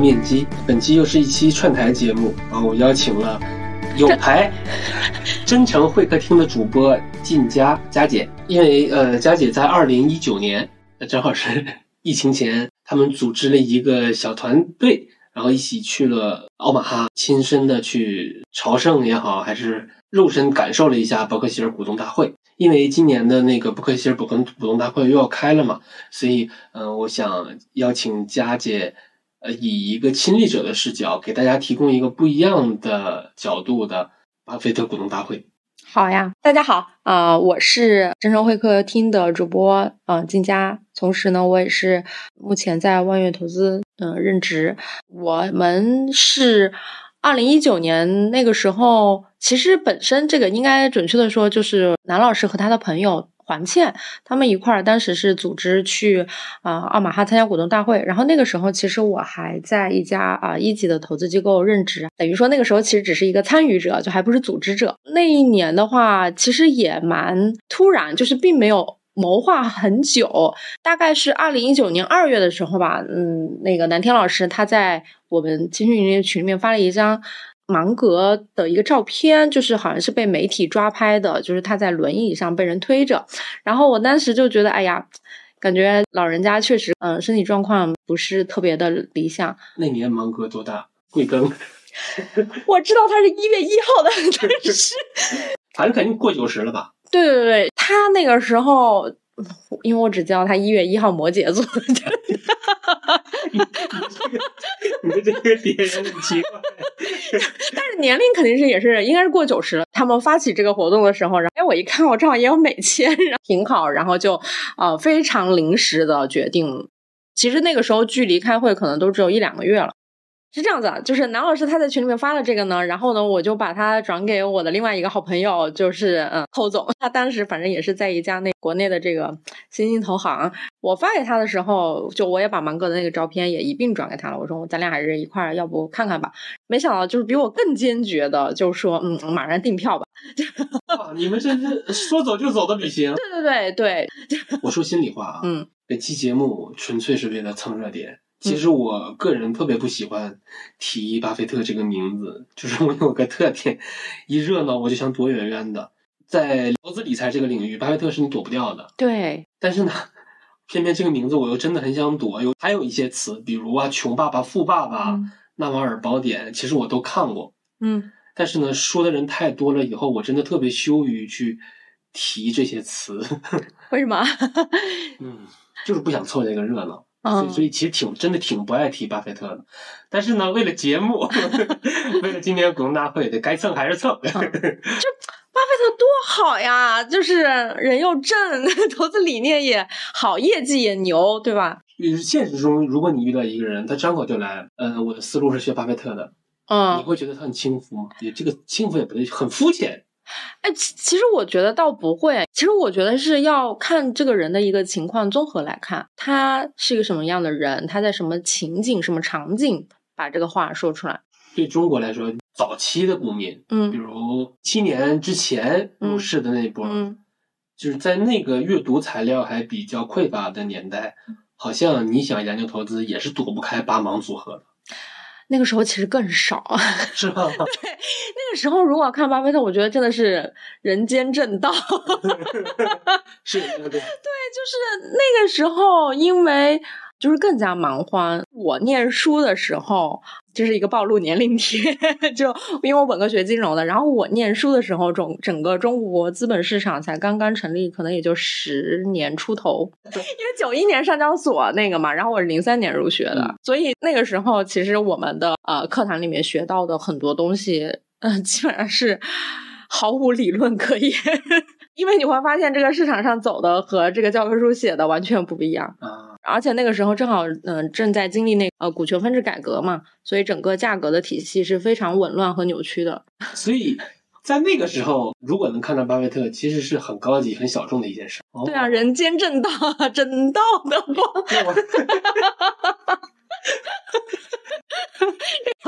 面基。本期又是一期串台节目啊，我邀请了有牌 真诚会客厅的主播晋佳佳姐，因为呃，佳姐在二零一九年，正好是疫情前，他们组织了一个小团队，然后一起去了奥马哈，亲身的去朝圣也好，还是肉身感受了一下伯克希尔股东大会。因为今年的那个伯克希尔股东股东大会又要开了嘛，所以嗯、呃我想邀请佳姐，呃，以一个亲历者的视角，给大家提供一个不一样的角度的巴菲特股东大会。好呀，大家好啊、我是真诚会客厅的主播呃金佳，同时呢，我也是目前在万悦投资嗯、任职。我们是二零一九年那个时候，其实本身这个应该准确的说，就是南老师和他的朋友。黄倩他们一块儿，当时是组织去啊、奥马哈参加股东大会，然后那个时候其实我还在一家啊、一级的投资机构任职，等于说那个时候其实只是一个参与者，就还不是组织者。那一年的话，其实也蛮突然，就是并没有谋划很久，大概是二零一九年二月的时候吧，嗯，那个南天老师他在我们青训营群里面发了一张。芒格的一个照片，就是好像是被媒体抓拍的，就是他在轮椅上被人推着，然后我当时就觉得，哎呀，感觉老人家确实，嗯、身体状况不是特别的理想。那年芒格多大？贵庚？我知道他是一月一号的，但是，反正肯定过九十了吧？对对对，他那个时候，因为我只知道他一月一号摩羯座，你的这个点很奇怪。但是年龄肯定是也是应该是过九十了。他们发起这个活动的时候，然后哎，我一看我正好也有美签，然后挺好，然后就呃非常临时的决定。其实那个时候距离开会可能都只有一两个月了。是这样子啊，就是南老师他在群里面发了这个呢，然后呢，我就把他转给我的另外一个好朋友，就是嗯寇总，他当时反正也是在一家那国内的这个新兴投行，我发给他的时候，就我也把芒格的那个照片也一并转给他了，我说咱俩还是一块儿，要不看看吧。没想到就是比我更坚决的，就说嗯，马上订票吧。哇，你们这是说走就走的旅行。对对对对，我说心里话啊，嗯本期节目纯粹是为了蹭热点。其实我个人特别不喜欢提巴菲特这个名字，就是我有个特点，一热闹我就想躲远远的。在投资理财这个领域，巴菲特是你躲不掉的。对，但是呢，偏偏这个名字我又真的很想躲。有还有一些词，比如啊，穷爸爸、富爸爸、嗯纳瓦尔宝典，其实我都看过。嗯但是呢，说的人太多了，以后我真的特别羞于去提这些词。为什么？嗯，就是不想凑这个热闹。所以，嗯所以其实挺真的挺不爱提巴菲特的，但是呢，为了节目，为了今年股东大会，得该蹭还是蹭。巴菲特多好呀，就是人又正，投资理念也好，业绩也牛，对吧？现实中，如果你遇到一个人，他张口就来，呃，我的思路是学巴菲特的，嗯你嗯，会觉得他很轻浮吗？也这个轻浮也不对，很肤浅。哎，其其实我觉得倒不会，其实我觉得是要看这个人的一个情况综合来看，他是一个什么样的人，他在什么情景、什么场景把这个话说出来。对中国来说，早期的股民，嗯比嗯。如七年之前入市的那一波，嗯。就是在那个阅读材料还比较匮乏的年代，好像你想研究投资也是躲不开八芒组合的，那个时候其实更少。是吧？对那个时候如果看巴菲特，我觉得真的是人间正道。是，对对对。就是那个时候，因为就是更加忙欢。我念书的时候，这是一个暴露年龄贴，就因为我本科学金融的，然后我念书的时候，整整个中国资本市场才刚刚成立，可能也就十年出头。因为九一年上交所那个嘛，然后我是零三年入学的，嗯所以那个时候其实我们的呃课堂里面学到的很多东西，嗯、基本上是毫无理论可言。因为你会发现，这个市场上走的和这个教科书写的完全不一样，啊，而且那个时候正好，嗯、正在经历那呃股权分置改革嘛，所以整个价格的体系是非常紊乱和扭曲的。所以在那个时候，如果能看到巴菲特，其实是很高级、很小众的一件事。哦对啊，，人间正道，正道的光那我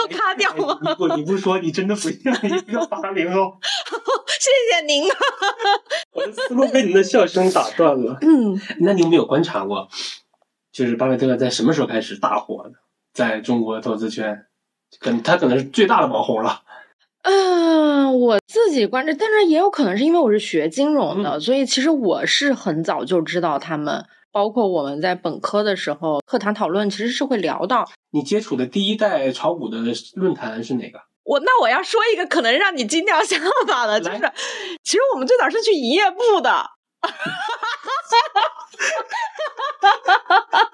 要卡掉吗？你不你不说，你真的不像一个八零后。谢谢您啊。我的思路被您的笑声打断了。嗯，那你有没有观察过，就是巴菲特在什么时候开始大火的？在中国投资圈，可能他可能是最大的网红了。嗯，我自己关注，但是也有可能是因为我是学金融的，嗯所以其实我是很早就知道他们。包括我们在本科的时候，课堂讨论其实是会聊到你接触的第一代炒股的论坛是哪个？我。那我要说一个可能让你惊掉下巴的，就是其实我们最早是去营业部的。哈哈哈哈哈哈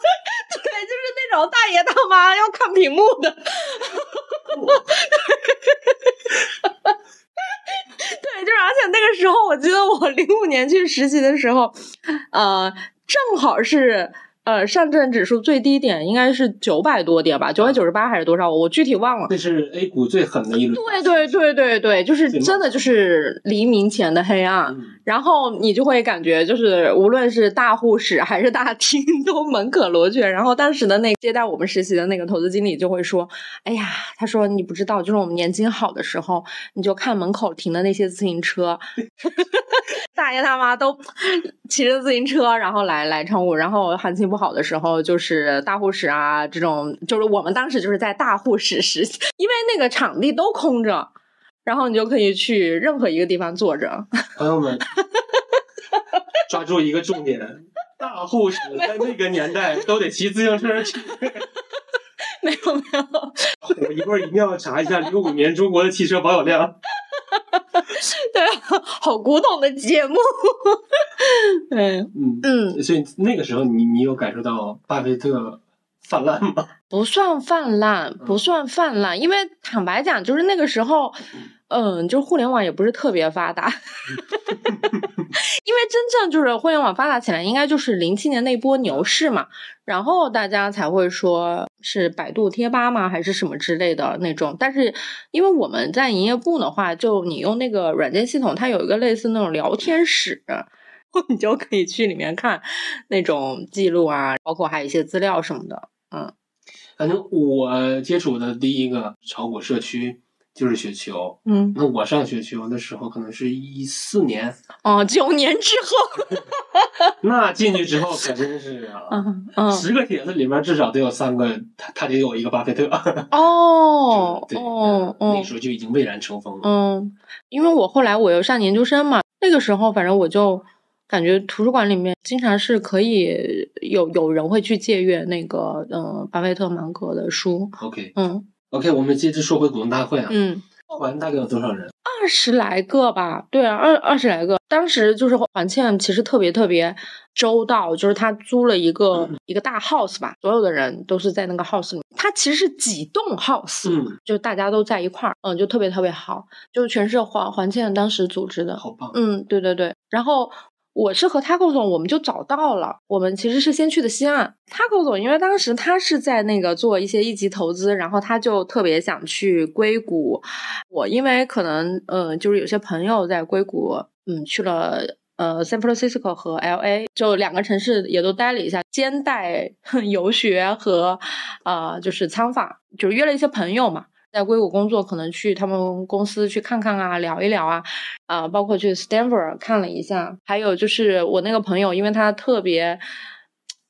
对，就是那种大爷大妈要看屏幕的。哈哈哈哈哈对，就是而且那个时候，我记得我零五年去实习的时候，呃，正好是呃上证指数最低点应该是九百多点吧，九百九十八还是多少？我具体忘了。这是 A 股最狠的一轮。对对对对对，就是真的就是黎明前的黑暗。嗯，然后你就会感觉，就是无论是大护士还是大厅都门可罗雀。然后当时的那接待我们实习的那个投资经理就会说：“哎呀，他说你不知道，就是我们年轻好的时候，你就看门口停的那些自行车，大爷大妈都骑着自行车，然后来来唱舞。然后行情不好的时候，就是大护士啊这种，就是我们当时就是在大护士实习，因为那个场地都空着。”然后你就可以去任何一个地方坐着，朋友们，抓住一个重点：大护士在那个年代都得骑自行车去。没 有没有，我一会儿一定要查一下零五年中国的汽车保有量。对啊，好古董的节目。嗯，嗯，嗯，所以那个时候你你有感受到巴菲特泛滥吗？不算泛滥，不算泛滥，因为坦白讲，就是那个时候，嗯，就是互联网也不是特别发达。因为真正就是互联网发达起来，应该就是零七年那波牛市嘛，然后大家才会说是百度贴吧吗，还是什么之类的那种。但是因为我们在营业部的话，就你用那个软件系统，它有一个类似那种聊天室。你就可以去里面看那种记录啊，包括还有一些资料什么的。嗯，反正我接触的第一个炒股社区就是雪球。嗯，那我上雪球的时候，可能是一四年，哦，九年之后，那进去之后可真是啊，嗯嗯，十个帖子里面至少得有三个，他他得有一个巴菲特。哦对，哦哦那时，候就已经蔚然成风了。嗯，因为我后来我又上研究生嘛，那个时候反正我就感觉图书馆里面经常是可以有有人会去借阅那个呃巴菲特芒格的书，OK 嗯 OK，我们接着说回股东大会啊，嗯。团大概有多少人？二十来个吧，对啊，二二十来个。当时就是黄倩其实特别特别周到，就是她租了一个、一个大 house 吧，所有的人都是在那个 house 里面。他其实是几栋 house，、嗯，就大家都在一块儿，嗯，就特别特别好，就全是黄黄倩当时组织的。好棒。嗯，对对对。然后我是和 Taco 总，我们就找到了。我们其实是先去的西岸。Taco 总，因为当时他是在那个做一些一级投资，然后他就特别想去硅谷。我因为可能呃，就是有些朋友在硅谷，嗯，去了。呃，San Francisco 和 L A 就两个城市也都待了一下，兼带 游学和呃，就是参访，就是约了一些朋友嘛，在硅谷工作，可能去他们公司去看看啊，聊一聊啊，啊、包括去 Stanford 看了一下，还有就是我那个朋友，因为他特别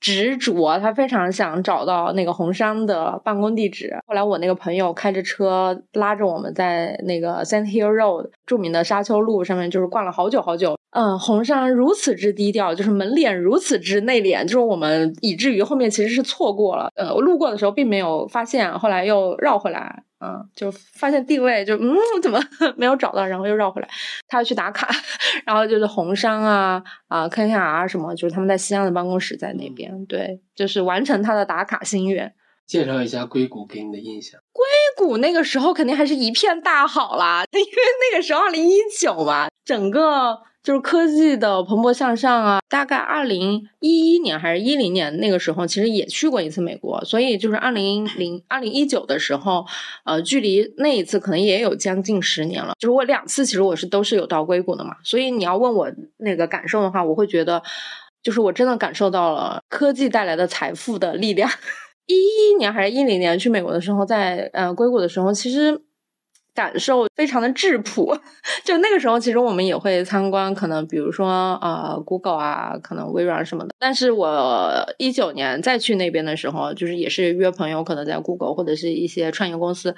执着，他非常想找到那个红杉的办公地址。后来我那个朋友开着车拉着我们在那个 Sand Hill Road 著名的沙丘路上面，就是逛了好久好久。嗯，红杉如此之低调，就是门脸如此之内敛，就是我们以至于后面其实是错过了。呃，我路过的时候并没有发现，后来又绕回来。嗯，就发现定位就嗯怎么 没有找到，然后又绕回来，他要去打卡，然后就是红杉啊啊 KKR 啊什么，就是他们在西安的办公室在那边，对，就是完成他的打卡心愿。介绍一下硅谷给你的印象。硅谷那个时候肯定还是一片大好啦，因为那个时候二零一九嘛，整个就是科技的蓬勃向上啊。大概二零一一年还是一零年那个时候，其实也去过一次美国，所以就是二零零二零一九的时候，呃，距离那一次可能也有将近十年了。就是我两次其实我是都是有到硅谷的嘛，所以你要问我那个感受的话，我会觉得，就是我真的感受到了科技带来的财富的力量。一一年还是一零年去美国的时候在，呃硅谷的时候，其实感受非常的质朴。就那个时候，其实我们也会参观，可能比如说呃，Google 啊，可能微软什么的。但是我一九年再去那边的时候，就是也是约朋友，可能在 Google 或者是一些创业公司，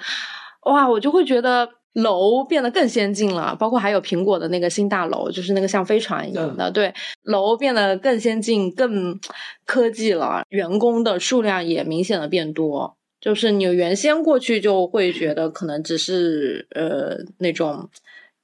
哇，我就会觉得。楼变得更先进了，包括还有苹果的那个新大楼，就是那个像飞船一样的。对，楼变得更先进、更科技了，员工的数量也明显的变多。就是你原先过去就会觉得可能只是呃那种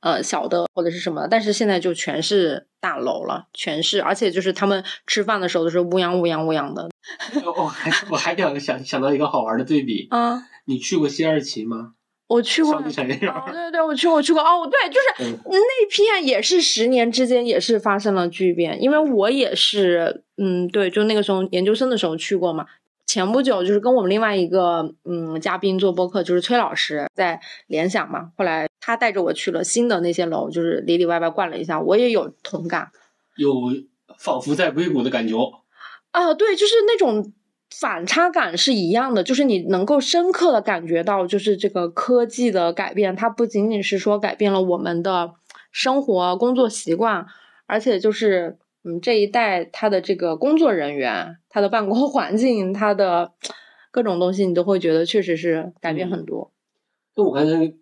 呃小的或者是什么，但是现在就全是大楼了，全是，而且就是他们吃饭的时候都是乌泱乌泱乌泱的。我还我还想想想到一个好玩的对比啊，你去过西二旗吗？我去过，对对对，我去过，我去过。哦，对，就是那片也是十年之间也是发生了巨变，因为我也是，嗯，对，就那个时候研究生的时候去过嘛。前不久就是跟我们另外一个嗯嘉宾做播客，就是崔老师在联想嘛。后来他带着我去了新的那些楼，就是里里外外逛了一下，我也有同感，有仿佛在硅谷的感觉。啊，对，就是那种。反差感是一样的，就是你能够深刻的感觉到，就是这个科技的改变，它不仅仅是说改变了我们的生活、工作习惯，而且就是嗯这一代他的这个工作人员、他的办公 环境、他的各种东西，你都会觉得确实是改变很多。那我刚才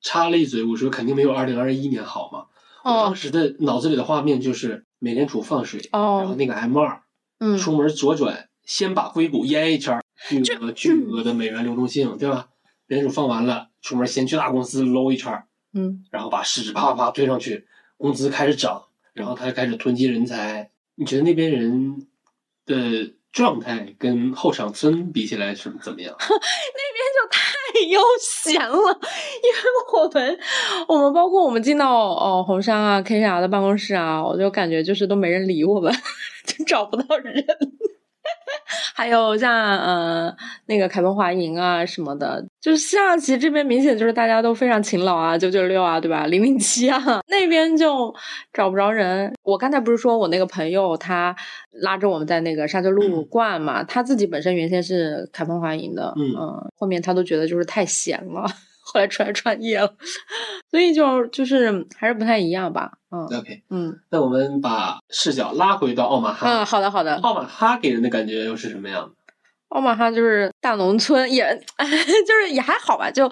插了一嘴，我说肯定没有二零二一年好嘛。我当时的脑子里的画面就是美联储放水，哦然后那个 M 二，嗯，出门左转。先把硅谷淹一圈，巨额巨额的美元流动性，对吧？美联储放完了，出门先去大公司搂一圈，嗯，然后把市值啪啪啪推上去，工资开始涨，然后他就开始囤积人才。你觉得那边人的状态跟后场村比起来是怎么样？那边就太悠闲了，因为我们我们包括我们进到哦红杉啊 KR 的办公室啊，我就感觉就是都没人理我们，就找不到人。还有像呃那个凯鹏华银啊什么的，就是西二旗这边明显就是大家都非常勤劳啊，九九六啊，对吧？零零七啊，那边就找不着人。我刚才不是说我那个朋友他拉着我们在那个沙丘路逛嘛，他自己本身原先是凯鹏华银的，嗯，后面他都觉得就是太闲了。后来出来创业了，所以就就是还是不太一样吧。嗯，OK，嗯，那我们把视角拉回到奥马哈。嗯，好的，好的。奥马哈给人的感觉又是什么样的？奥马哈就是大农村，也 就是也还好吧，就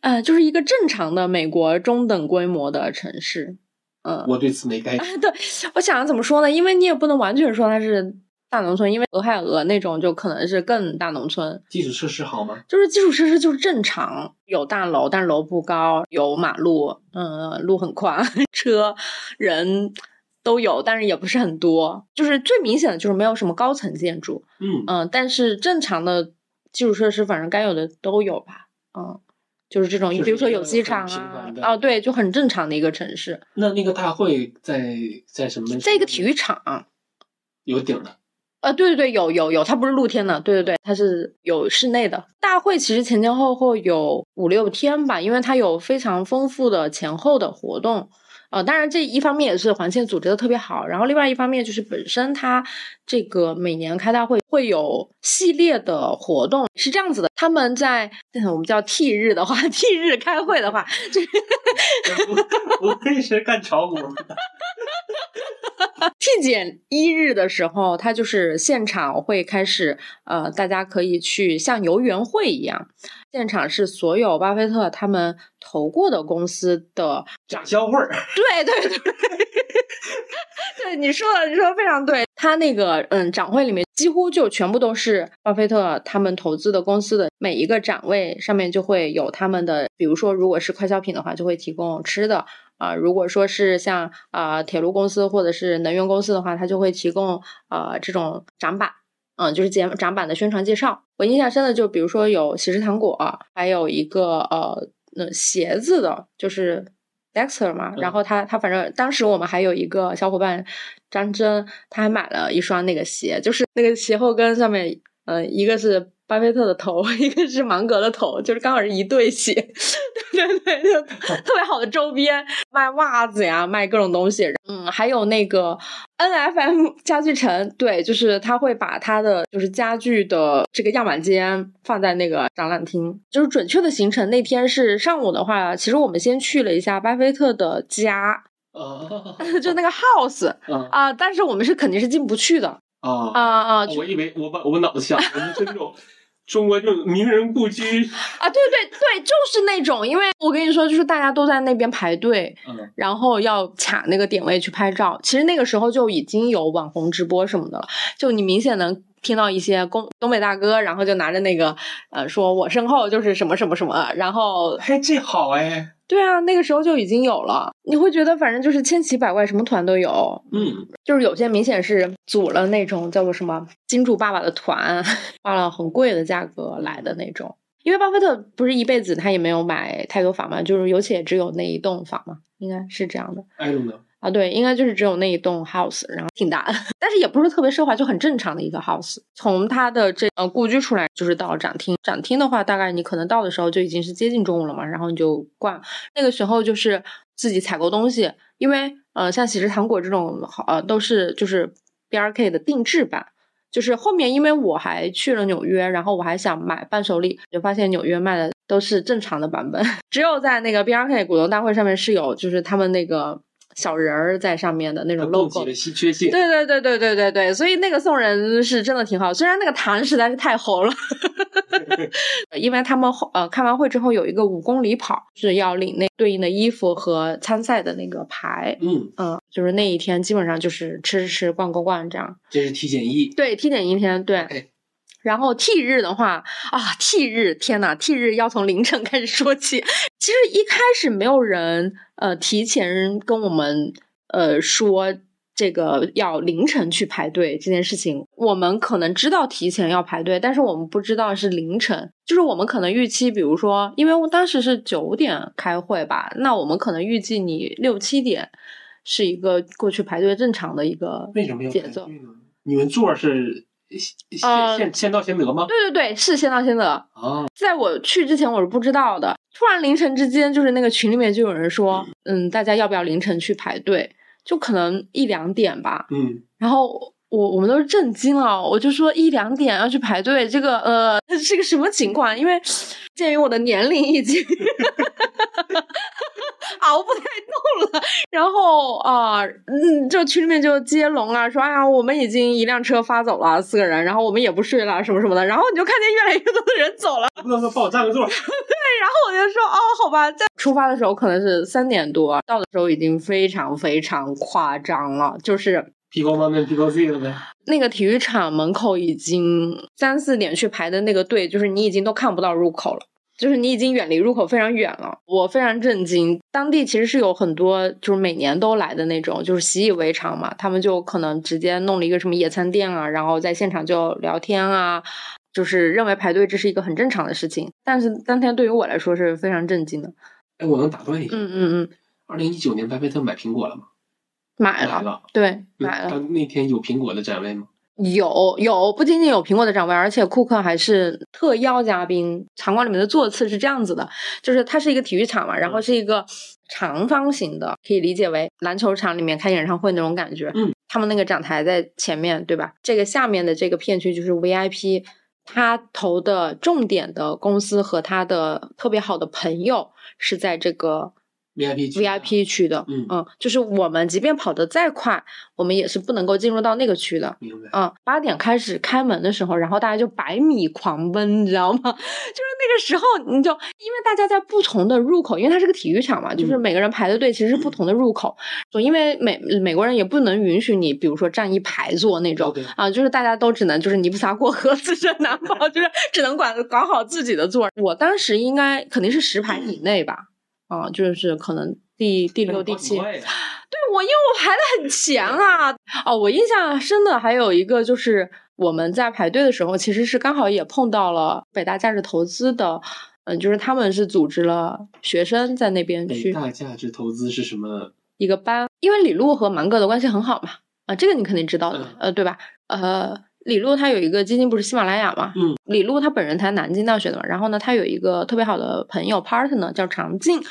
呃，就是一个正常的美国中等规模的城市。嗯，我对此没概念。对，我想怎么说呢？因为你也不能完全说它是。大农村，因为俄亥俄那种就可能是更大农村。基础设施好吗？就是基础设施就是正常，有大楼，但是楼不高，有马路，嗯，路很宽，车人都有，但是也不是很多。就是最明显的就是没有什么高层建筑，嗯嗯，但是正常的基础设施，反正该有的都有吧，嗯，就是这种，你比如说有机场啊，哦，对，就很正常的一个城市。那那个大会在在什么？在一个体育场，有顶的。呃，对对对，有有有，它不是露天的，对对对，它是有室内的。大会其实前前后后有五六天吧，因为它有非常丰富的前后的活动。呃，当然这一方面也是环线组织的特别好，然后另外一方面就是本身它这个每年开大会会有系列的活动，是这样子的。他们在我们叫 T 日的话，T 日开会的话，就我可是干炒股。T 减一日的时候，它就是现场会开始，呃，大家可以去像游园会一样，现场是所有巴菲特他们投过的公司的展销会儿。对对对，对 你说的，你说的非常对。他那个嗯展会里面几乎就全部都是巴菲特他们投资的公司的每一个展位上面就会有他们的，比如说如果是快消品的话，就会提供吃的。啊，如果说是像啊铁路公司或者是能源公司的话，它就会提供呃这种展板，嗯，就是简展板的宣传介绍。我印象深的就比如说有喜事糖果，还有一个呃那鞋子的，就是 Dexter 嘛。然后他他反正当时我们还有一个小伙伴张真，他还买了一双那个鞋，就是那个鞋后跟上面，呃，一个是巴菲特的头，一个是芒格的头，就是刚好是一对鞋，对对对，就特别好的周边，卖袜子呀，卖各种东西。嗯，还有那个 N F M 家具城，对，就是他会把他的就是家具的这个样板间放在那个展览厅。就是准确的行程，那天是上午的话，其实我们先去了一下巴菲特的家，哦就那个 house 啊 啊、但是我们是肯定是进不去的啊！啊啊我以为我把我脑子想，我们是那种中国这种名人故居，啊！对对对，就是那种，因为我跟你说，就是大家都在那边排队，嗯然后要卡那个点位去拍照。其实那个时候就已经有网红直播什么的了，就你明显能听到一些东东北大哥，然后就拿着那个呃，说我身后就是什么什么什么，然后哎，这好哎，对啊，那个时候就已经有了。你会觉得反正就是千奇百怪，什么团都有。嗯，就是有些明显是组了那种叫做什么金主爸爸的团，花了很贵的价格来的那种。因为巴菲特不是一辈子他也没有买太多房嘛，就是有且只有那一栋房嘛，应该是这样的。I don't know，啊，对，应该就是只有那一栋 house，然后挺大，但是也不是特别奢华，就很正常的一个 house。从他的这呃故居出来，就是到展厅。展厅的话，大概你可能到的时候就已经是接近中午了嘛，然后你就逛。那个时候就是自己采购东西，因为呃像喜之糖果这种好呃都是就是 BRK 的定制版。就是后面，因为我还去了纽约，然后我还想买伴手礼，就发现纽约卖的都是正常的版本，只有在那个 BRK 股东大会上面是有，就是他们那个小人儿在上面的那种 logo 的。稀缺性，对对对对对对对，所以那个送人是真的挺好，虽然那个糖实在是太齁了，因为他们后呃开完会之后有一个五公里跑，是要领那对应的衣服和参赛的那个牌，嗯，嗯，就是那一天基本上就是吃吃吃逛逛逛这样。这是体检一，对，体检一天，对。然后 T 日的话啊，T 日，天呐 t 日要从凌晨开始说起。其实一开始没有人呃提前跟我们呃说这个要凌晨去排队这件事情，我们可能知道提前要排队，但是我们不知道是凌晨。就是我们可能预期，比如说，因为我当时是九点开会吧，那我们可能预计你六七点是一个过去排队正常的一个为什么要节奏。排队呢？你们座儿是先呃先先到先得吗？对对对，是先到先得。啊，在我去之前我是不知道的，突然凌晨之间，就是那个群里面就有人说，嗯，大家要不要凌晨去排队？就可能一两点吧。嗯，然后我我们都是震惊了，我就说一两点要去排队，这个呃 是个什么情况？因为鉴于我的年龄已经 熬不太动了，然后啊、嗯，就群里面就接龙啊，说哎呀，我们已经一辆车发走了四个人，然后我们也不睡了什么什么的，然后你就看见越来越多的人走了。不能说帮我占个座对，然后我就说哦，好吧，在出发的时候可能是三点多，到的时候已经非常非常夸张了，就是皮高妈跟皮高 Z 了呗。那个体育场门口已经三四点去排的那个队，就是你已经都看不到入口了。就是你已经远离入口非常远了，我非常震惊。当地其实是有很多，就是每年都来的那种，就是习以为常嘛。他们就可能直接弄了一个什么野餐店啊，然后在现场就聊天啊，就是认为排队这是一个很正常的事情。但是当天对于我来说是非常震惊的。哎，我能打断一下，嗯嗯嗯，二零一九年巴菲特买苹果了吗？买了，买了，对，买了。他那天有苹果的展位吗？有有，不仅仅有苹果的展位，而且库克还是特邀嘉宾。场馆里面的座次是这样子的，就是它是一个体育场嘛，然后是一个长方形的，可以理解为篮球场里面开演唱会那种感觉。嗯，他们那个展台在前面，对吧？这个下面的这个片区就是 VIP，他投的重点的公司和他的特别好的朋友是在这个 VIP 区 VIP 区的。嗯就是我们即便跑得再快，我们也是不能够进入到那个区的。明白。嗯，八点开始开门的时候，然后大家就百米狂奔，你知道吗？就是那个时候，你就因为大家在不同的入口，因为它是个体育场嘛，就是嗯每个人排的队其实是不同的入口，所以因为美美国人也不能允许你，比如说站一排坐那种啊，就是大家都只能就是泥菩萨过河，自身难保，就是只能管搞好自己的座。我当时应该肯定是十排以内吧，啊，就是可能第第六、第七。对我，因为我排的很前啊。哦，我印象深的还有一个就是我们在排队的时候，其实是刚好也碰到了北大价值投资的，嗯、就是他们是组织了学生在那边北去大价值投资是什么？一个班，因为李璐和芒格的关系很好嘛，啊，这个你肯定知道的，嗯呃，对吧？呃。李璐他有一个基金不是喜马拉雅嘛？嗯，李璐他本人他南京大学的嘛，然后呢，他有一个特别好的朋友 partner 叫常静，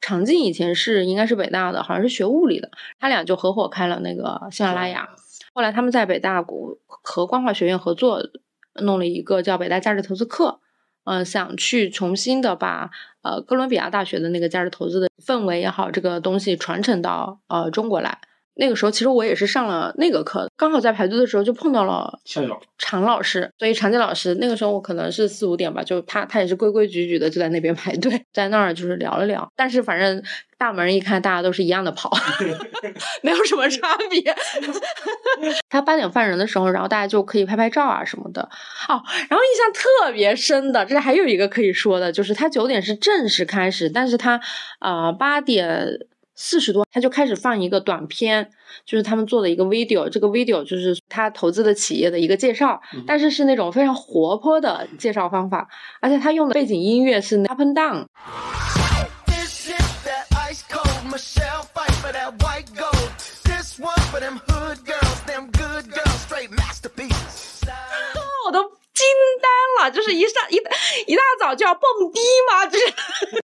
常静以前是应该是北大的，好像是学物理的，他俩就合伙开了那个喜马拉雅。后来他们在北大国和光华学院合作，弄了一个叫北大价值投资课，嗯、想去重新的把呃哥伦比亚大学的那个价值投资的氛围也好，这个东西传承到呃中国来。那个时候其实我也是上了那个课，刚好在排队的时候就碰到了常老师，所以常杰老师那个时候我可能是四五点吧，就他他也是规规矩矩的就在那边排队，在那儿就是聊了聊，但是反正大门一看，大家都是一样的跑，没有什么差别。他八点放人的时候，然后大家就可以拍拍照啊什么的。哦，然后印象特别深的，这还有一个可以说的，就是他九点是正式开始，但是他啊八点。四十多，他就开始放一个短片，就是他们做的一个 video，这个 video 就是他投资的企业的一个介绍，嗯但是是那种非常活泼的介绍方法，而且他用的背景音乐是 up and down，都惊呆了，就是一上一一大早就要蹦迪嘛，就是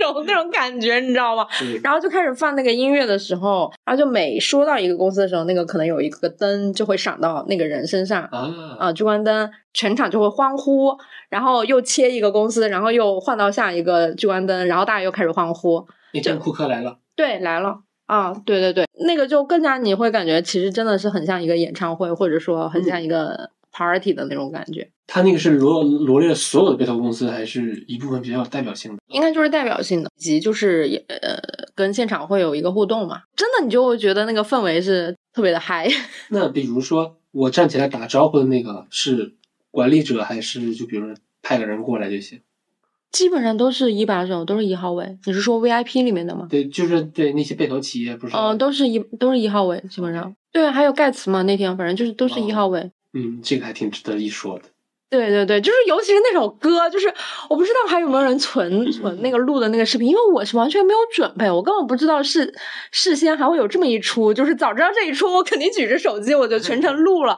那种那种感觉，你知道吗？然后就开始放那个音乐的时候，然后就每说到一个公司的时候，那个可能有一个灯就会闪到那个人身上，啊，啊，聚光灯，全场就会欢呼，然后又切一个公司，然后又换到下一个聚光灯，然后大家又开始欢呼。那天库克来了，对，来了啊，对对对，那个就更加你会感觉其实真的是很像一个演唱会，或者说很像一个 party 的那种感觉，他那个是罗罗列了所有的被投公司，还是一部分比较有代表性的？应该就是代表性的，以及就是也呃跟现场会有一个互动嘛，真的你就会觉得那个氛围是特别的嗨。那比如说我站起来打招呼的那个是管理者，还是就比如说派个人过来就行？基本上都是一把手，都是一号位。你是说 VIP 里面的吗？对，就是对那些被投企业不是？嗯、都是一都是一号位，基本上。对，还有盖茨嘛，那天反正就是都是一号位。嗯，这个还挺值得一说的。对对对，就是尤其是那首歌，就是我不知道还有没有人存存那个录的那个视频，因为我是完全没有准备，我根本不知道事事先还会有这么一出，就是早知道这一出，我肯定举着手机我就全程录了。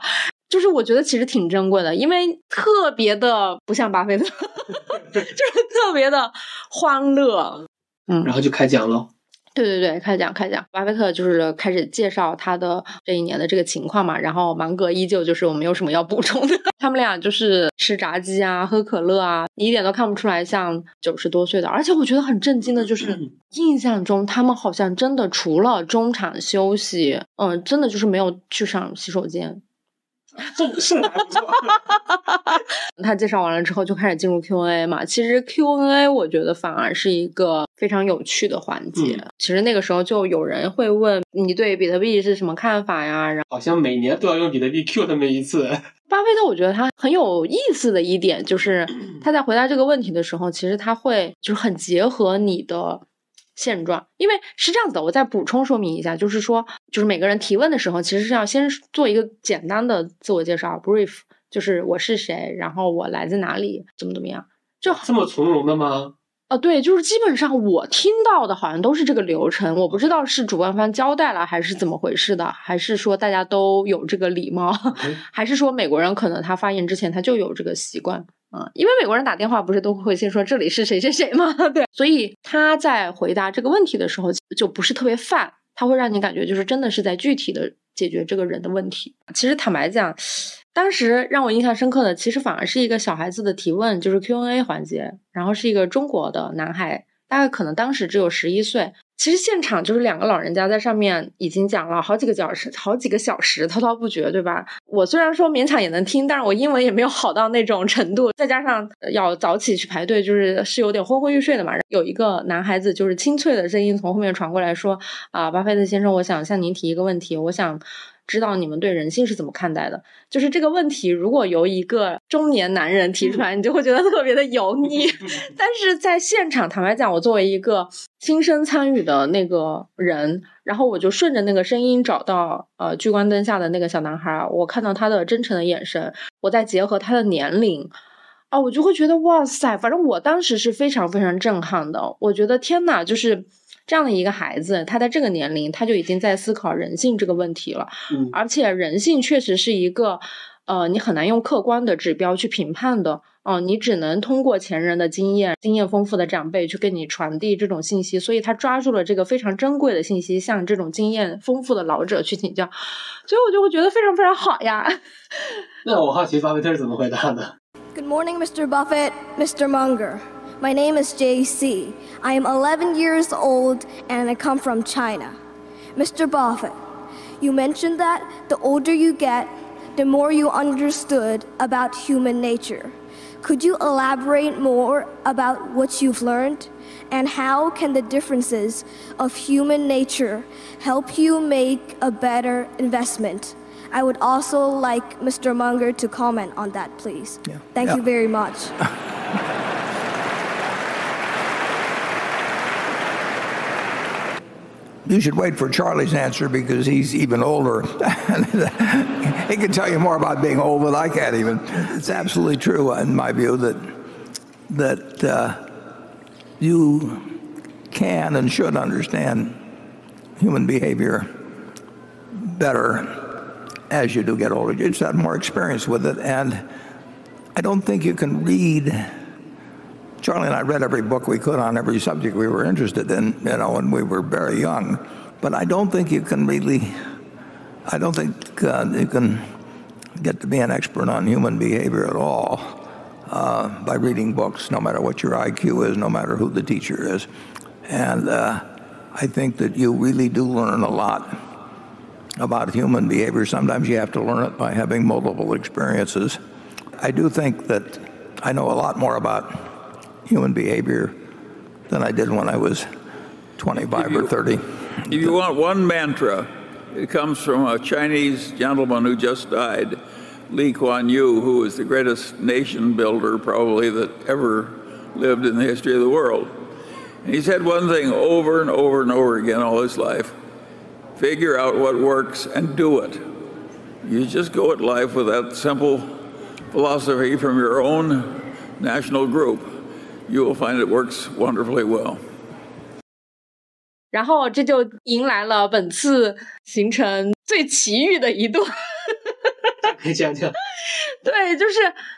就是我觉得其实挺珍贵的，因为特别的不像巴菲特，就是特别的欢乐。嗯然后就开讲了。对对对，开讲开讲，巴菲特就是开始介绍他的这一年的这个情况嘛，然后芒格依旧就是我没有什么要补充的，他们俩就是吃炸鸡啊，喝可乐啊，你一点都看不出来像九十多岁的，而且我觉得很震惊的 就是，印象中他们好像真的除了中场休息，嗯，真的就是没有去上洗手间。这是还不错。他介绍完了之后，就开始进入 Q&A 嘛。其实 Q&A 我觉得反而是一个非常有趣的环节。嗯其实那个时候就有人会问你对比特币是什么看法呀？然后好像每年都要用比特币 Q 他们一次。巴菲特，我觉得他很有意思的一点就是他在回答这个问题的时候，其实他会就是很结合你的。现状，因为是这样子的，我再补充说明一下，就是说，就是每个人提问的时候，其实是要先做一个简单的自我介绍 （brief），就是我是谁，然后我来自哪里，怎么怎么样，就这么从容的吗？啊，对，就是基本上我听到的好像都是这个流程，我不知道是主办方交代了还是怎么回事的，还是说大家都有这个礼貌，嗯还是说美国人可能他发言之前他就有这个习惯。嗯、因为美国人打电话不是都会先说这里是谁谁谁吗？对，所以他在回答这个问题的时候就不是特别泛，他会让你感觉就是真的是在具体的解决这个人的问题。其实坦白讲，当时让我印象深刻的，其实反而是一个小孩子的提问，就是 Q&A 环节，然后是一个中国的男孩，大概可能当时只有十一岁。其实现场就是两个老人家在上面已经讲了好几个小时，好几个小时，滔滔不绝，对吧？我虽然说勉强也能听，但是我英文也没有好到那种程度，再加上要早起去排队，就是是有点昏昏欲睡的嘛。有一个男孩子就是清脆的声音从后面传过来说：“啊，巴菲特先生，我想向您提一个问题，我想。”知道你们对人性是怎么看待的？就是这个问题，如果由一个中年男人提出来，你就会觉得特别的油腻。但是在现场，坦白讲，我作为一个亲身参与的那个人，然后我就顺着那个声音找到呃聚光灯下的那个小男孩，我看到他的真诚的眼神，我再结合他的年龄。啊，我就会觉得哇塞，反正我当时是非常非常震撼的。我觉得天呐，就是这样的一个孩子，他在这个年龄，他就已经在思考人性这个问题了。嗯，而且人性确实是一个呃，你很难用客观的指标去评判的。哦、你只能通过前人的经验、经验丰富的长辈去跟你传递这种信息，所以他抓住了这个非常珍贵的信息，向这种经验丰富的老者去请教，所以我就会觉得非常非常好呀。那我好奇巴菲特是怎么回答的？Good morning, Mr. Buffett, Mr. Munger. My name is JC. I am 11 years old and I come from China. Mr. Buffett, you mentioned that the older you get, the more you understood about human nature. Could you elaborate more about what you've learned? And how can the differences of human nature help you make a better investment? I would also like Mr. Munger to comment on that, please. Yeah. Thank Yeah. you very much. You should wait for Charlie's answer because he's even older. he can tell you more about being old than I can even. It's absolutely true, in my view, that that uh, you can and should understand human behavior better as you do get older. You just have more experience with it, and I don't think you can read. Charlie and I read every book we could on every subject we were interested in, you know, when we were very young. But I don't think you can really, I don't think uh, you can get to be an expert on human behavior at all uh, by reading books, no matter what your IQ is, no matter who the teacher is. And uh, I think that you really do learn a lot about human behavior. Sometimes you have to learn it by having multiple experiences. I do think that I know a lot more about human behavior than I did when I was 25 or 30. If you want one mantra, it comes from a Chinese gentleman who just died, Lee Kuan Yew, who was the greatest nation builder probably that ever lived in the history of the world. And he said one thing over and over and over again all his life figure out what works and do it. You just go at life with that simple philosophy from your own national group. You will find it works wonderfully well. 然后这就迎来了本次行程最奇遇的一段。讲讲。对，就是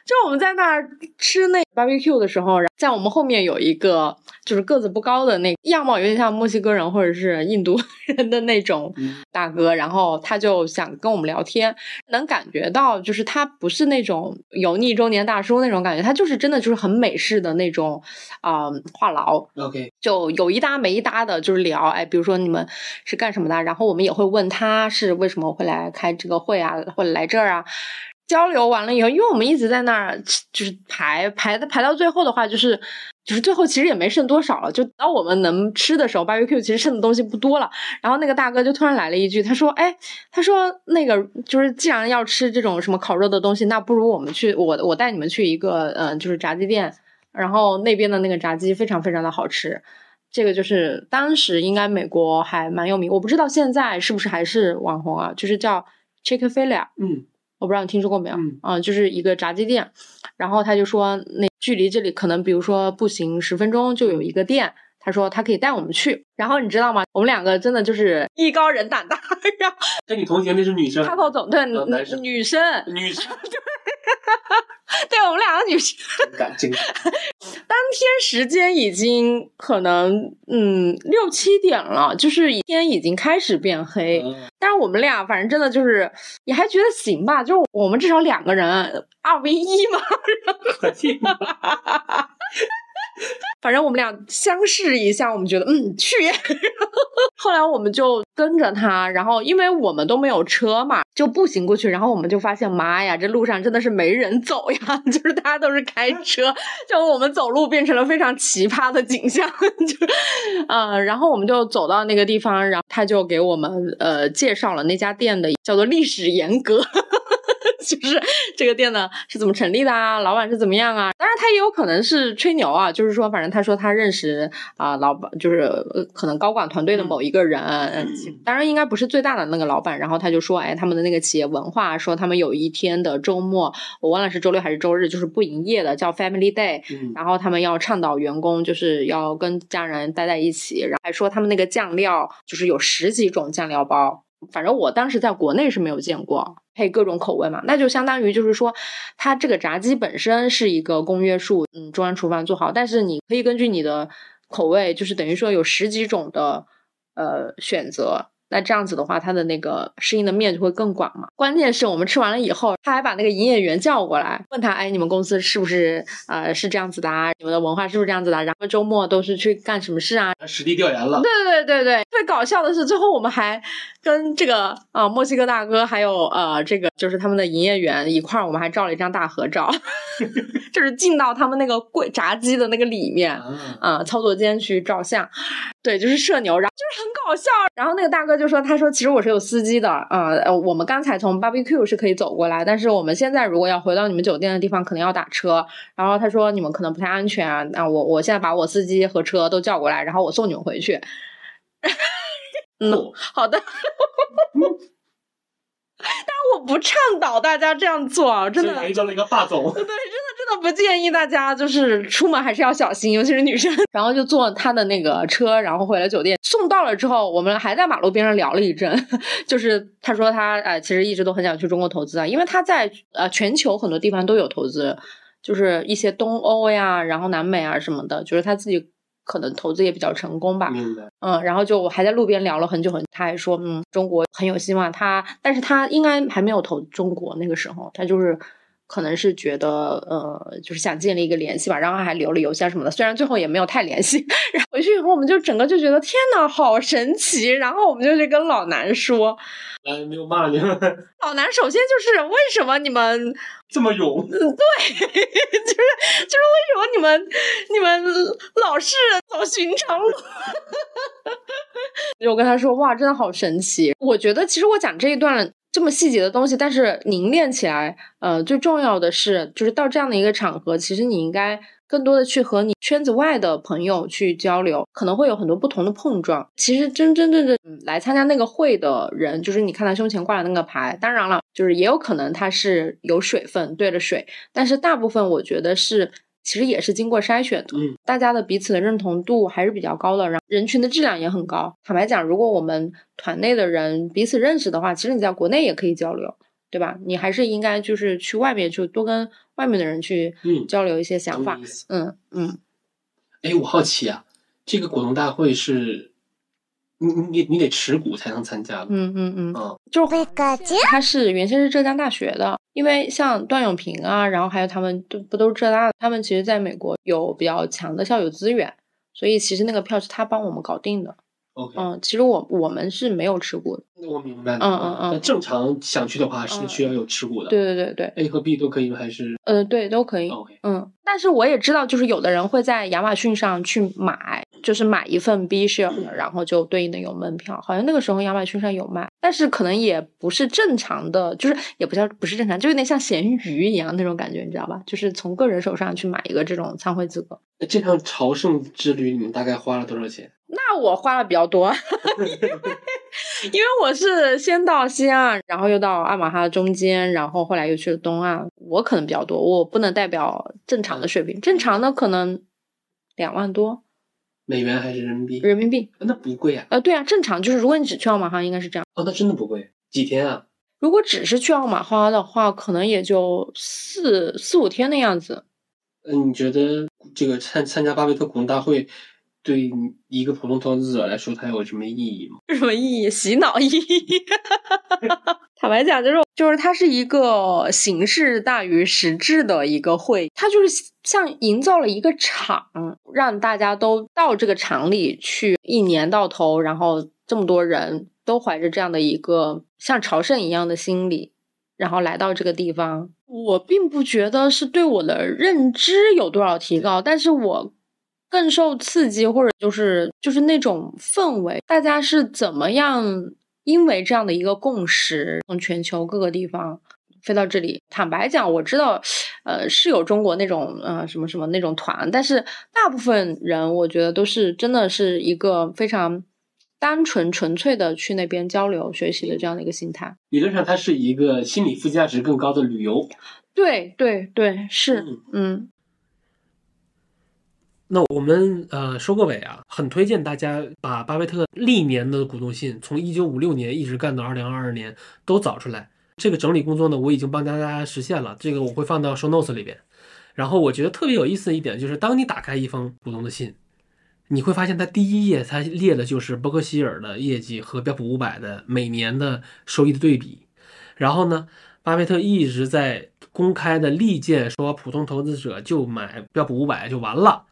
就我们在那儿吃那 barbecue 的时候，然后在我们后面有一个就是个子不高的那样貌有点像墨西哥人或者是印度 人的那种大哥，然后他就想跟我们聊天，能感觉到就是他不是那种油腻中年大叔那种感觉，他就是真的就是很美式的那种啊、话痨，OK，就有一搭没一搭的，就是聊，哎，比如说你们是干什么的，然后我们也会问他是为什么会来开这个会啊，或者来这儿啊。交流完了以后，因为我们一直在那儿，就是排排的排到最后的话，就是就是最后其实也没剩多少了，就当我们能吃的时候，barbecue 其实剩的东西不多了。然后那个大哥就突然来了一句，他说：“哎，他说那个就是既然要吃这种什么烤肉的东西，那不如我们去我我带你们去一个呃就是炸鸡店，然后那边的那个炸鸡非常非常的好吃。”这个就是当时应该美国还蛮有名，我不知道现在是不是还是网红啊，就是叫 Chick Fil A，嗯我不知道你听说过没有？嗯啊，就是一个炸鸡店，然后他就说那距离这里可能比如说步行十分钟就有一个店。他说他可以带我们去，然后你知道吗？我们两个真的就是艺高人胆大，然后跟你同行那是女生，他头总对呃男生女生，女生 对我们两个女生，真敢真敢。当天时间已经可能嗯六七点了，就是天已经开始变黑。嗯。但是我们俩反正真的就是也还觉得行吧，就是我们至少两个人二 v 一嘛，我天哪 反正我们俩相视一下，我们觉得嗯去。后来我们就跟着他，然后因为我们都没有车嘛，就步行过去。然后我们就发现，妈呀，这路上真的是没人走呀，就是大家都是开车，就我们走路变成了非常奇葩的景象。就呃，然后我们就走到那个地方，然后他就给我们呃介绍了那家店的叫做历史沿革。就是这个店呢是怎么成立的啊，老板是怎么样啊？当然他也有可能是吹牛啊，就是说反正他说他认识啊、老板，就是呃可能高管团队的某一个人，当然应该不是最大的那个老板。然后他就说，哎，他们的那个企业文化，说他们有一天的周末，我忘了是周六还是周日，就是不营业的，叫 Family Day。嗯然后他们要倡导员工就是要跟家人待在一起，然后还说他们那个酱料就是有十几种酱料包。反正我当时在国内是没有见过，配各种口味嘛，那就相当于就是说，它这个炸鸡本身是一个公约数，嗯，中央厨房做好，但是你可以根据你的口味，就是等于说有十几种的呃选择。那这样子的话，它的那个适应的面就会更广嘛。关键是我们吃完了以后，他还把那个营业员叫过来，问他：“哎，你们公司是不是呃是这样子的啊？你们的文化是不是这样子的？然后周末都是去干什么事啊？”实地调研了。对对对对，最搞笑的是，最后我们还跟这个啊、墨西哥大哥还有呃这个就是他们的营业员一块儿，我们还照了一张大合照，就是进到他们那个柜炸鸡的那个里面啊，啊、操作间去照相。对，就是社牛，然后就是很搞笑。然后那个大哥就说：“他说其实我是有司机的啊、呃，我们刚才从 barbecue 是可以走过来，但是我们现在如果要回到你们酒店的地方，可能要打车。然后他说你们可能不太安全啊，那我我现在把我司机和车都叫过来，然后我送你们回去。嗯，好的。但是我不倡导大家这样做啊，真的。遇到了一个霸总。对，真的真的不建议大家就是出门还是要小心，尤其是女生。然后就坐他的那个车，然后回了酒店。送到了之后，我们还在马路边上聊了一阵。就是他说他呃，其实一直都很想去中国投资啊，因为他在呃全球很多地方都有投资，就是一些东欧呀，然后南美啊什么的，就是他自己可能投资也比较成功吧。嗯，然后就我还在路边聊了很久很久，他还说，嗯，中国很有希望。他，但是他应该还没有投中国那个时候，他就是可能是觉得，呃，就是想建立一个联系吧，然后还留了邮箱什么的。虽然最后也没有太联系，然后回去以后我们就整个就觉得天呐，好神奇。然后我们就去跟老南说，来，没有骂你们老南首先 就是为什么你们这么勇，对就是就是为什么你们你们老是走寻常路？我跟他说，哇，真的好神奇。我觉得其实我讲这一段这么细节的东西，但是凝练起来，呃，最重要的是，就是到这样的一个场合，其实你应该更多的去和你圈子外的朋友去交流，可能会有很多不同的碰撞。其实真真正正来参加那个会的人，就是你看他胸前挂的那个牌，当然了，就是也有可能他是有水分兑了水，但是大部分我觉得是。其实也是经过筛选的，嗯，大家的彼此的认同度还是比较高的，然后人群的质量也很高。坦白讲，如果我们团内的人彼此认识的话，其实你在国内也可以交流，对吧？你还是应该就是去外面就多跟外面的人去嗯交流一些想法嗯嗯，哎，我好奇啊，这个股东大会是，你你你得持股才能参加的。嗯嗯嗯，啊，就是他是原先是浙江大学的，因为像段永平啊，然后还有他们都不都是浙大的，他们其实在美国有比较强的校友资源，所以其实那个票是他帮我们搞定的。OK，嗯，其实我我们是没有持股的。那我明白了。嗯嗯嗯那正常想去的话是嗯需要有持股的。对对对对，，A 和 B 都可以吗？还是呃，对，都可以。OK？嗯，但是我也知道，就是有的人会在亚马逊上去买，就是买一份 B share，然后就对应的有门票。好像那个时候亚马逊上有卖，但是可能也不是正常的，就是也不叫不是正常，就有点像咸鱼一样那种感觉，你知道吧？就是从个人手上去买一个这种参会资格。那这趟朝圣之旅你们大概花了多少钱？那我花了比较多，因为因为我是先到西岸，然后又到阿马哈中间，然后后来又去了东岸。我可能比较多，我不能代表正常的水平，正常的可能两万多美元还是人民币？人民币。那不贵啊。呃，对啊，正常就是如果你只去奥马哈，应该是这样。哦，那真的不贵，几天啊？如果只是去奥马哈的话，可能也就四四五天的样子。嗯，你觉得这个参参加巴菲特股东大会对你一个普通投资者来说，它有什么意义吗？有什么意义？洗脑意义。坦白讲，就是就是它是一个形式大于实质的一个会，它就是像营造了一个场，让大家都到这个场里去，一年到头，然后这么多人都怀着这样的一个像朝圣一样的心理，然后来到这个地方。我并不觉得是对我的认知有多少提高，但是我更受刺激，或者就是就是那种氛围，大家是怎么样因为这样的一个共识，从全球各个地方飞到这里。坦白讲，我知道，呃，是有中国那种呃什么什么那种团，但是大部分人我觉得都是真的是一个非常单纯纯粹的去那边交流学习的这样的一个心态。理论上，它是一个心理附加值更高的旅游。对对对，是嗯嗯那我们呃收个尾啊，很推荐大家把巴菲特历年的股东信，从一九五六年一直干到二零二二年都找出来。这个整理工作呢，我已经帮大家实现了，这个我会放到 show notes 里边。然后我觉得特别有意思的一点就是，当你打开一封股东的信，你会发现它第一页它列的就是伯克希尔的业绩和标普五百的每年的收益的对比。然后呢，巴菲特一直在公开的力荐说，普通投资者就买标普五百就完了。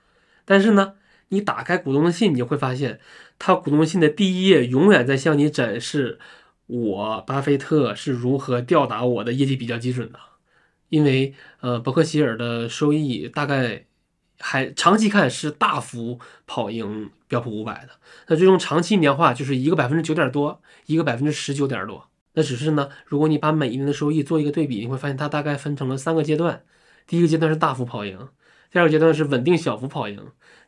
但是呢，你打开股东的信，你就会发现，他股东信的第一页永远在向你展示我巴菲特是如何吊打我的业绩比较基准的。因为呃，伯克希尔的收益大概还长期看是大幅跑赢标普五百的，那最终长期年化就是一个百分之九点多，一个百分之十九点多。那只是呢，如果你把每一年的收益做一个对比，你会发现它大概分成了三个阶段。第一个阶段是大幅跑赢，第二个阶段是稳定小幅跑赢，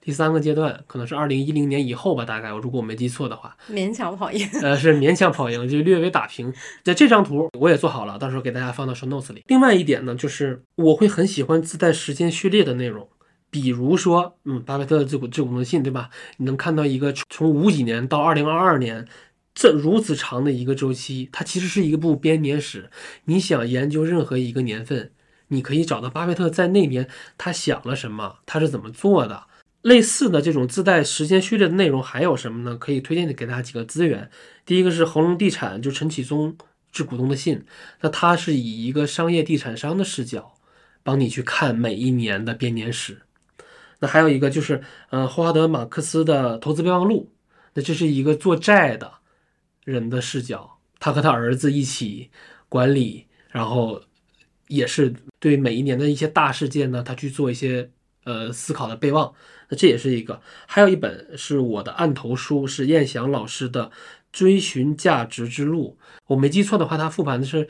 第三个阶段可能是二零一零年以后吧，大概我如果我没记错的话，勉强跑赢。呃，是勉强跑赢，就略微打平。那这张图我也做好了，到时候给大家放到 show notes 里。另外一点呢，就是我会很喜欢自带时间序列的内容，比如说，嗯，巴菲特的这股这股东信，对吧？你能看到一个从从五几年到二零二二年。这如此长的一个周期，它其实是一部编年史。你想研究任何一个年份，你可以找到巴菲特在那年他想了什么，他是怎么做的。类似的这种自带时间序列的内容还有什么呢？可以推荐给大家几个资源。第一个是恒隆地产，就陈启宗致股东的信，那他是以一个商业地产商的视角，帮你去看每一年的编年史。那还有一个就是，呃，霍华德马克思的投资备忘录，那这是一个做债的。人的视角，他和他儿子一起管理，然后也是对每一年的一些大事件呢，他去做一些呃思考的备忘。那这也是一个，还有一本是我的案头书，是燕翔老师的《追寻价值之路》。我没记错的话，他复盘的是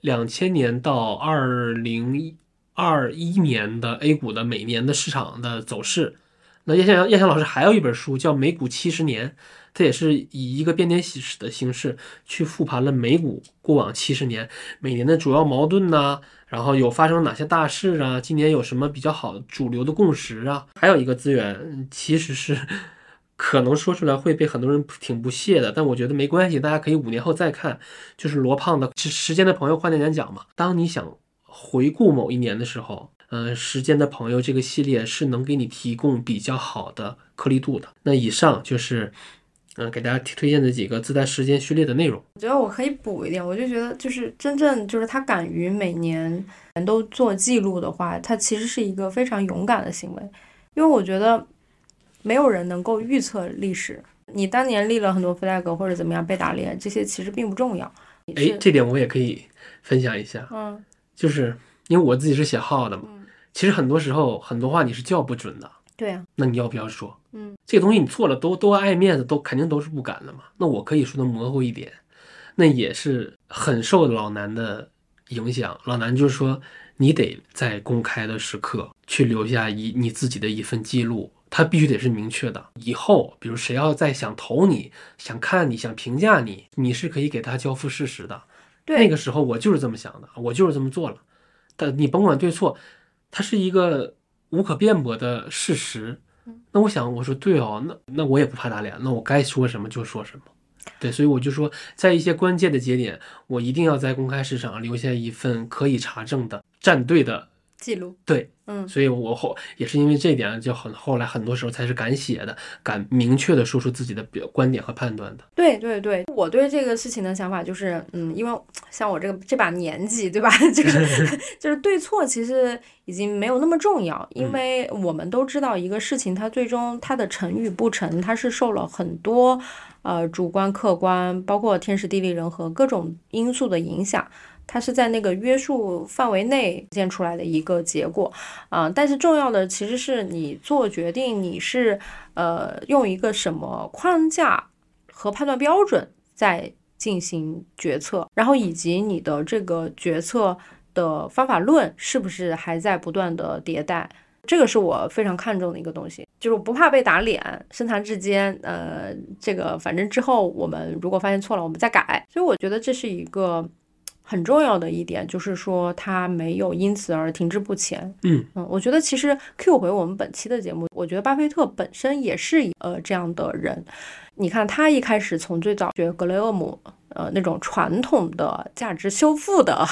两千年到二零二一年的 A 股的每年的市场的走势。那燕翔燕翔老师还有一本书叫《美股七十年》。它也是以一个编年史的形式去复盘了美股过往七十年每年的主要矛盾呐，然后有发生哪些大事啊？今年有什么比较好主流的共识啊？还有一个资源，其实是可能说出来会被很多人挺不屑的，但我觉得没关系，大家可以五年后再看。就是罗胖的《时间的朋友换点演讲》嘛。当你想回顾某一年的时候，呃，《时间的朋友》这个系列是能给你提供比较好的颗粒度的。那以上就是。嗯，给大家推荐的几个自带时间序列的内容。我觉得我可以补一点，我就觉得就是真正就是他敢于每年都做记录的话，他其实是一个非常勇敢的行为。因为我觉得没有人能够预测历史，你当年立了很多 flag 或者怎么样被打脸，这些其实并不重要。哎，这点我也可以分享一下。嗯，就是因为我自己是写号的嘛，其实很多时候很多话你是叫不准的。对呀，那你要不要说？嗯，这个东西你错了都都爱面子，都肯定都是不敢的嘛。那我可以说的模糊一点，那也是很受老南的影响。老南就是说，你得在公开的时刻去留下一你自己的一份记录，它必须得是明确的。以后比如谁要再想投你、想看你、想评价你，你是可以给他交付事实的。对，那个时候我就是这么想的，我就是这么做了。但你甭管对错，它是一个。无可辩驳的事实，那我想我说对哦，那那我也不怕打脸，那我该说什么就说什么，对，所以我就说，在一些关键的节点，我一定要在公开市场留下一份可以查证的站队的记录，对。嗯，所以我后也是因为这一点，就很后来很多时候才是敢写的，敢明确的说出自己的表观点和判断的。对对对，我对这个事情的想法就是，嗯，因为像我这个这把年纪，对吧？这 个 就是对错其实已经没有那么重要，因为我们都知道一个事情它最终它的成与不成，它是受了很多呃主观、客观，包括天时地利人和各种因素的影响。它是在那个约束范围内现出来的一个结果，啊，但是重要的其实是你做决定，你是呃用一个什么框架和判断标准在进行决策，然后以及你的这个决策的方法论是不是还在不断的迭代，这个是我非常看重的一个东西，就是不怕被打脸，深谈之间，呃，这个反正之后我们如果发现错了，我们再改，所以我觉得这是一个。很重要的一点就是说，他没有因此而停滞不前。嗯嗯，我觉得其实 Q 回我们本期的节目，我觉得巴菲特本身也是呃这样的人。你看他一开始从最早学格雷厄姆，呃那种传统的价值修复的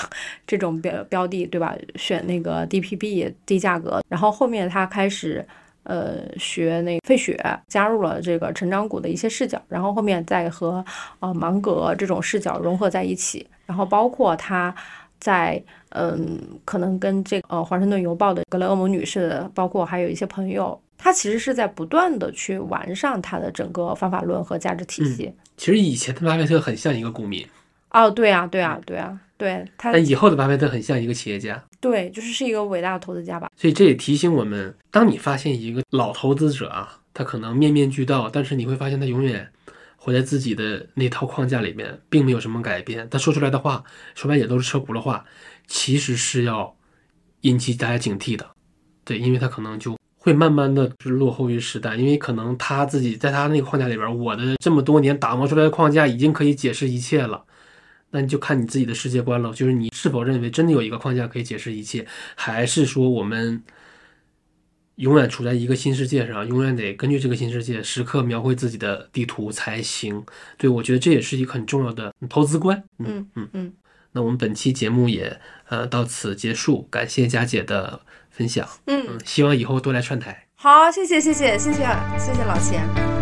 这种标标的，对吧？选那个 DPB 低价格，然后后面他开始。呃，学那费雪加入了这个成长股的一些视角，然后后面再和呃芒格这种视角融合在一起，然后包括他在嗯，可能跟这个呃华盛顿邮报的格雷厄姆女士，包括还有一些朋友，他其实是在不断的去完善他的整个方法论和价值体系。其实以前的巴菲特很像一个股民，哦，对啊，对啊，对啊，对他但以后的巴菲特很像一个企业家。对就是是一个伟大的投资家吧。所以这也提醒我们，当你发现一个老投资者啊，他可能面面俱到，但是你会发现他永远活在自己的那套框架里面，并没有什么改变。他说出来的话，说白也都是车轱辘话，其实是要引起大家警惕的。对，因为他可能就会慢慢的是落后于时代，因为可能他自己在他那个框架里边，我的这么多年打磨出来的框架已经可以解释一切了。那你就看你自己的世界观了，就是你是否认为真的有一个框架可以解释一切，还是说我们永远处在一个新世界上，永远得根据这个新世界时刻描绘自己的地图才行？对，我觉得这也是一个很重要的投资观。嗯嗯嗯。那我们本期节目也呃到此结束，感谢佳姐的分享。嗯，嗯，希望以后多来串台。好，谢谢谢谢谢谢谢谢老钱。